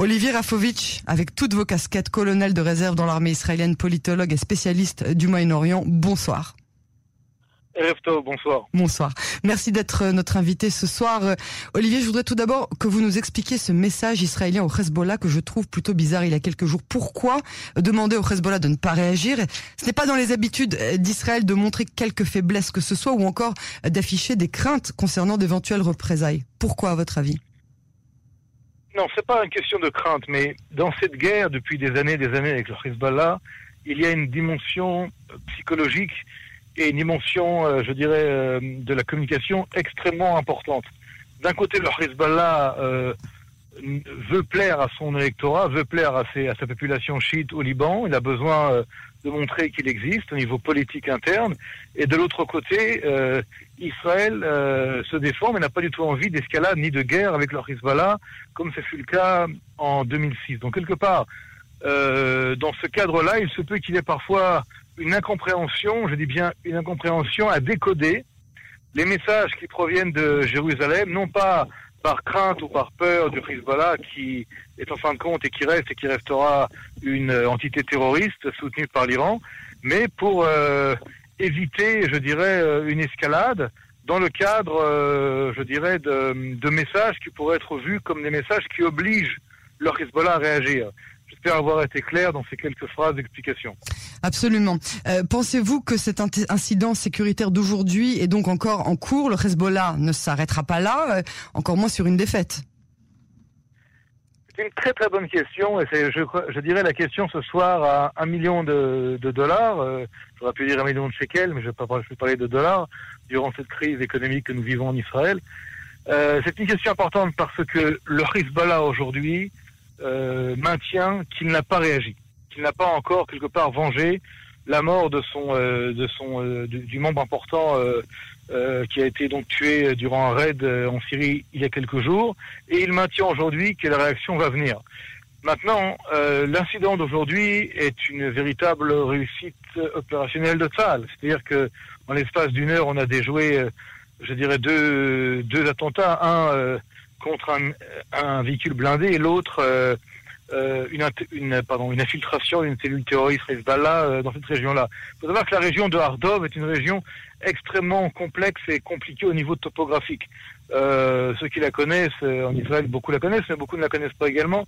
Olivier Rafovitch, avec toutes vos casquettes, colonel de réserve dans l'armée israélienne, politologue et spécialiste du Moyen-Orient, bonsoir. bonsoir. Bonsoir. Merci d'être notre invité ce soir. Olivier, je voudrais tout d'abord que vous nous expliquiez ce message israélien au Hezbollah que je trouve plutôt bizarre il y a quelques jours. Pourquoi demander au Hezbollah de ne pas réagir? Ce n'est pas dans les habitudes d'Israël de montrer quelques faiblesses que ce soit ou encore d'afficher des craintes concernant d'éventuelles représailles. Pourquoi, à votre avis? Non, c'est pas une question de crainte, mais dans cette guerre, depuis des années des années avec le Hezbollah, il y a une dimension euh, psychologique et une dimension, euh, je dirais, euh, de la communication extrêmement importante. D'un côté, le Hezbollah veut plaire à son électorat, veut plaire à, sa population chiite au Liban. Il a besoin de montrer qu'il existe au niveau politique interne. Et de l'autre côté, euh, Israël euh, se défend, mais n'a pas du tout envie d'escalade ni de guerre avec le Hezbollah, comme ce fut le cas en 2006. Donc quelque part, euh, dans ce cadre-là, il se peut qu'il y ait parfois une incompréhension, je dis bien une incompréhension à décoder les messages qui proviennent de Jérusalem, non pas par crainte ou par peur du Hezbollah qui est en fin de compte et qui reste et qui restera une entité terroriste soutenue par l'Iran, mais pour euh, éviter, je dirais, euh, une escalade dans le cadre, euh, je dirais, de, de, messages qui pourraient être vus comme des messages qui obligent le Hezbollah à réagir. J'espère avoir été clair dans ces quelques phrases d'explication. Absolument. Euh, pensez-vous que cet incident sécuritaire d'aujourd'hui est donc encore en cours? Le Hezbollah ne s'arrêtera pas là, euh, encore moins sur une défaite C'est une très très bonne question et c'est, je, je, dirais, la question ce soir à un million de, de dollars. Euh, j'aurais pu dire un million de shekels, mais je ne vais pas parler de dollars durant cette crise économique que nous vivons en Israël. C'est une question importante parce que le Hezbollah aujourd'hui euh, maintient qu'il n'a pas réagi, qu'il n'a pas encore quelque part vengé la mort de son euh, de son euh, du, membre important qui a été donc tué durant un raid en Syrie il y a quelques jours et il maintient aujourd'hui que la réaction va venir. Maintenant, l'incident d'aujourd'hui est une véritable réussite opérationnelle de Tzal. C'est-à-dire que en l'espace d'une heure, on a déjoué, je dirais, deux, deux attentats. Un contre un, véhicule blindé et l'autre euh, euh, une, une, une infiltration d'une cellule terroriste Hezbollah euh, dans cette région-là. Il faut savoir que la région de Hardov est une région extrêmement complexe et compliquée au niveau topographique. Euh, ceux qui la connaissent, en Israël, beaucoup la connaissent, mais beaucoup ne la connaissent pas également.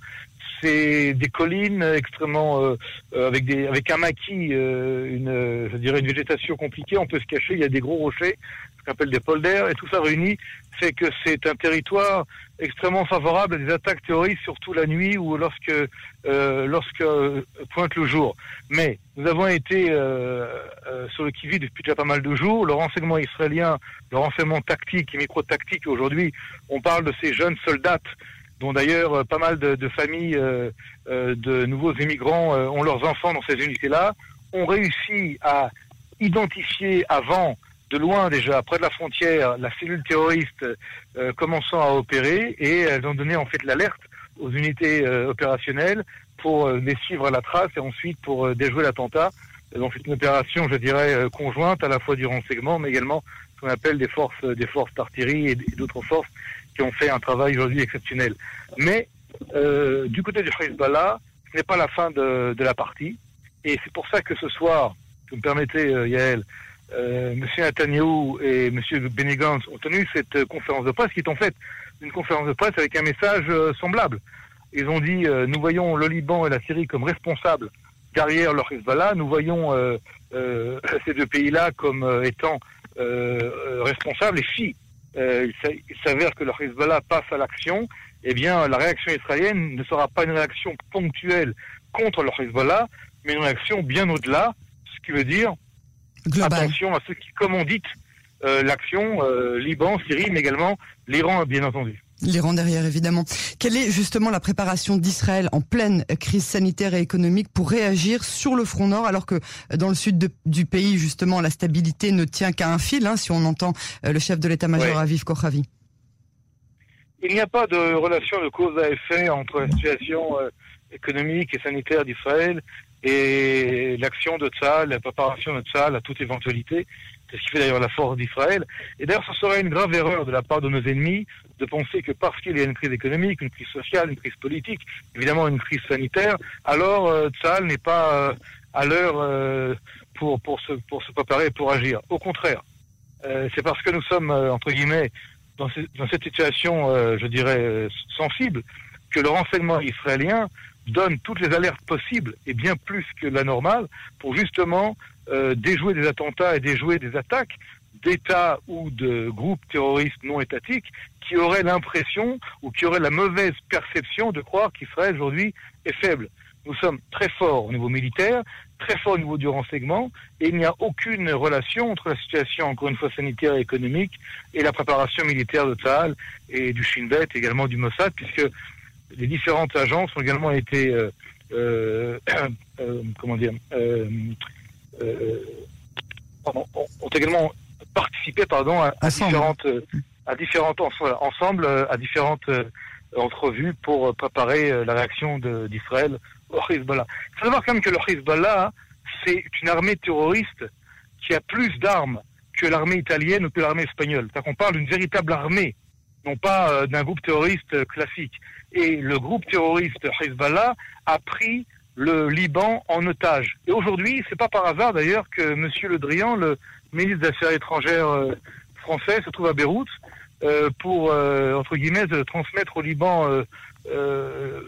C'est des collines extrêmement avec des avec un maquis, je dirais une végétation compliquée. On peut se cacher. Il y a des gros rochers qu'on appelle des polders, et tout ça réuni fait que c'est un territoire extrêmement favorable à des attaques terroristes, surtout la nuit ou lorsque euh, lorsque euh, pointe le jour. Mais nous avons été euh, euh, sur le qui-vive depuis déjà pas mal de jours. Le renseignement israélien, le renseignement tactique et micro-tactique, aujourd'hui, on parle de ces jeunes soldats dont d'ailleurs pas mal de, de familles de nouveaux immigrants ont leurs enfants dans ces unités-là, ont réussi à identifier avant de loin déjà, près de la frontière, la cellule terroriste euh, commençant à opérer et elles ont donné en fait l'alerte aux unités euh, opérationnelles pour euh, les suivre à la trace et ensuite pour déjouer l'attentat. Donc c'est une opération, je dirais, conjointe à la fois du renseignement, mais également ce qu'on appelle des forces, des forces d'artillerie et d'autres forces qui ont fait un travail aujourd'hui exceptionnel. Mais du côté du Hezbollah, ce n'est pas la fin de, de la partie. Et c'est pour ça que ce soir, vous me permettez, Yael, euh, Monsieur Netanyahu et Monsieur Benny ont tenu cette euh, conférence de presse, qui est en fait une conférence de presse avec un message euh, semblable. Ils ont dit nous voyons le Liban et la Syrie comme responsables derrière leur Hezbollah, nous voyons ces deux pays-là comme étant responsables. Et si il s'avère que leur Hezbollah passe à l'action, eh bien la réaction israélienne ne sera pas une réaction ponctuelle contre leur Hezbollah, mais une réaction bien au-delà, ce qui veut dire Attention à ceux qui commanditent euh, l'action euh, Liban, Syrie, mais également l'Iran, bien entendu. L'Iran derrière, évidemment. Quelle est justement la préparation d'Israël en pleine crise sanitaire et économique pour réagir sur le front nord, alors que dans le sud du pays, justement, la stabilité ne tient qu'à un fil, hein, si on entend euh, le chef de l'état-major Aviv Kochavi? Il n'y a pas de relation de cause à effet entre la situation euh, économique et sanitaire d'Israël et l'action de Tzal, la préparation de Tzal à toute éventualité. C'est ce qui fait d'ailleurs la force d'Israël. Et d'ailleurs, ce serait une grave erreur de la part de nos ennemis de penser que parce qu'il y a une crise économique, une crise sociale, une crise politique, évidemment une crise sanitaire, alors euh, n'est pas euh, à l'heure euh, pour, pour, se, pour se préparer pour agir. Au contraire, euh, c'est parce que nous sommes, euh, entre guillemets, dans, ce, dans cette situation, je dirais, sensible, que le renseignement israélien donne toutes les alertes possibles, et bien plus que la normale, pour justement euh, déjouer des attentats et déjouer des attaques d'États ou de groupes terroristes non étatiques qui auraient l'impression ou qui auraient la mauvaise perception de croire qu'Israël aujourd'hui est faible. Nous sommes très forts au niveau militaire, très forts au niveau du renseignement, et il n'y a aucune relation entre la situation, encore une fois, sanitaire et économique, et la préparation militaire de Tzahal et du Shin Bet, également du Mossad, puisque les différentes agences ont également été, euh, euh, euh, comment dire, pardon, ont, également participé, pardon, à, différentes, à différentes ens- ensemble, à différentes entrevues pour préparer la réaction d'Israël au Hezbollah. Il faut savoir quand même que le Hezbollah, c'est une armée terroriste qui a plus d'armes que l'armée italienne ou que l'armée espagnole. C'est-à-dire qu'on parle d'une véritable armée, non pas euh, d'un groupe terroriste classique. Et le groupe terroriste Hezbollah a pris le Liban en otage. Et aujourd'hui, c'est pas par hasard d'ailleurs que Monsieur Le Drian, le ministre des Affaires étrangères euh, français, se trouve à Beyrouth euh, pour, euh, entre guillemets, transmettre au Liban euh, euh,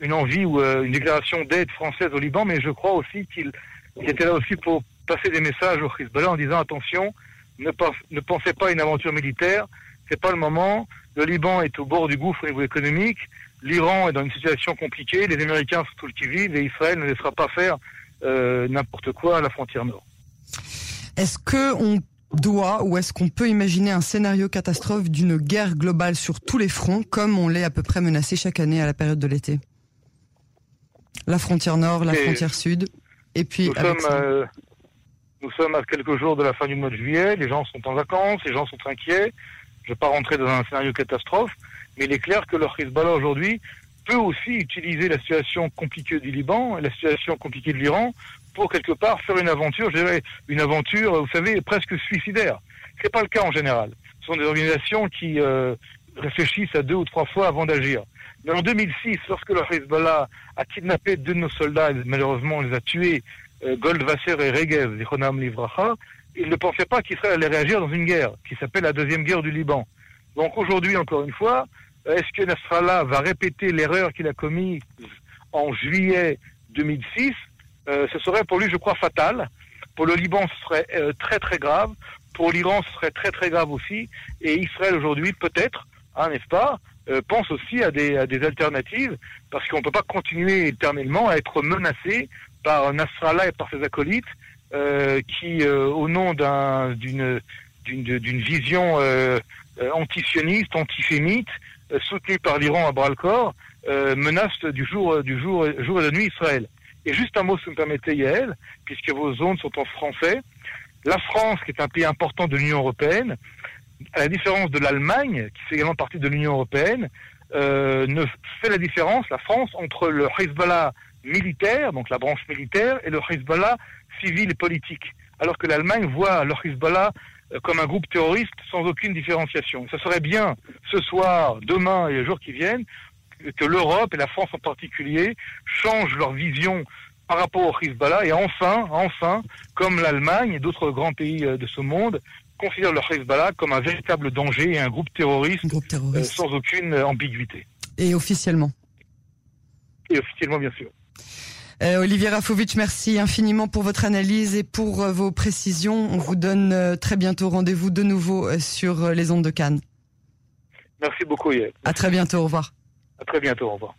une envie ou une déclaration d'aide française au Liban, mais je crois aussi qu'il il était là aussi pour passer des messages au Hezbollah en disant attention, ne, ne pensez pas à une aventure militaire, c'est pas le moment. Le Liban est au bord du gouffre au niveau économique, l'Iran est dans une situation compliquée, les Américains sont tout le qui-vive et Israël ne laissera pas faire euh, n'importe quoi à la frontière nord. Est-ce que on doit ou est-ce qu'on peut imaginer un scénario catastrophe d'une guerre globale sur tous les fronts, comme on l'est à peu près menacé chaque année à la période de l'été? La frontière nord, la Et- frontière sud, et puis Nous avec sommes, ça. euh, nous sommes à quelques jours de la fin du mois de juillet, les gens sont en vacances, les gens sont inquiets. Je ne vais pas rentrer dans un scénario catastrophe, mais il est clair que le Hezbollah aujourd'hui peut aussi utiliser la situation compliquée du Liban et la situation compliquée de l'Iran pour quelque part faire une aventure, je dirais une aventure, vous savez, presque suicidaire. C'est pas le cas en général. Ce sont des organisations qui euh, réfléchissent à deux ou trois fois avant d'agir. Mais en 2006, lorsque le Hezbollah a kidnappé deux de nos soldats, malheureusement les a tués, euh, Goldwasser et Regev, Livracha, ils ne pensaient pas qu'Israël allait réagir dans une guerre qui s'appelle la deuxième guerre du Liban. Donc aujourd'hui, encore une fois, est-ce que Nasrallah va répéter l'erreur qu'il a commise en juillet 2006 Euh, Ce serait pour lui, je crois, fatal. Pour le Liban, ce serait euh, très très grave. Pour l'Iran, ce serait très très grave aussi. Et Israël aujourd'hui, peut-être, hein, n'est-ce pas, euh, pense aussi à des, à des alternatives, parce qu'on ne peut pas continuer éternellement à être menacé par Nasrallah et par ses acolytes, qui, euh, au nom d'un- d'une d'une vision euh, euh, antisioniste, antisémite, euh, soutenue par l'Iran à bras le corps, euh, menace du jour et de nuit Israël. Et juste un mot, si vous me permettez, Yael, puisque vos zones sont en français. La France, qui est un pays important de l'Union européenne, à la différence de l'Allemagne, qui fait également partie de l'Union européenne, euh, ne fait la différence, la France, entre le Hezbollah militaire, donc la branche militaire, et le Hezbollah civil et politique. Alors que l'Allemagne voit le Hezbollah euh, comme un groupe terroriste sans aucune différenciation. Ça serait bien, ce soir, demain et les jours qui viennent, que- l'Europe et la France en particulier changent leur vision par rapport au Hezbollah et enfin, enfin, comme l'Allemagne et d'autres grands pays euh, de ce monde, considèrent le Hezbollah comme un véritable danger et un groupe terroriste groupe euh, sans aucune ambiguïté. Et officiellement. Et officiellement, bien sûr. Euh, Olivier Rafovitch, merci infiniment pour votre analyse et pour euh, vos précisions. On vous donne euh, très bientôt rendez-vous de nouveau sur les ondes de Cannes. Merci beaucoup. À très bientôt. Au revoir. À très bientôt. Au revoir.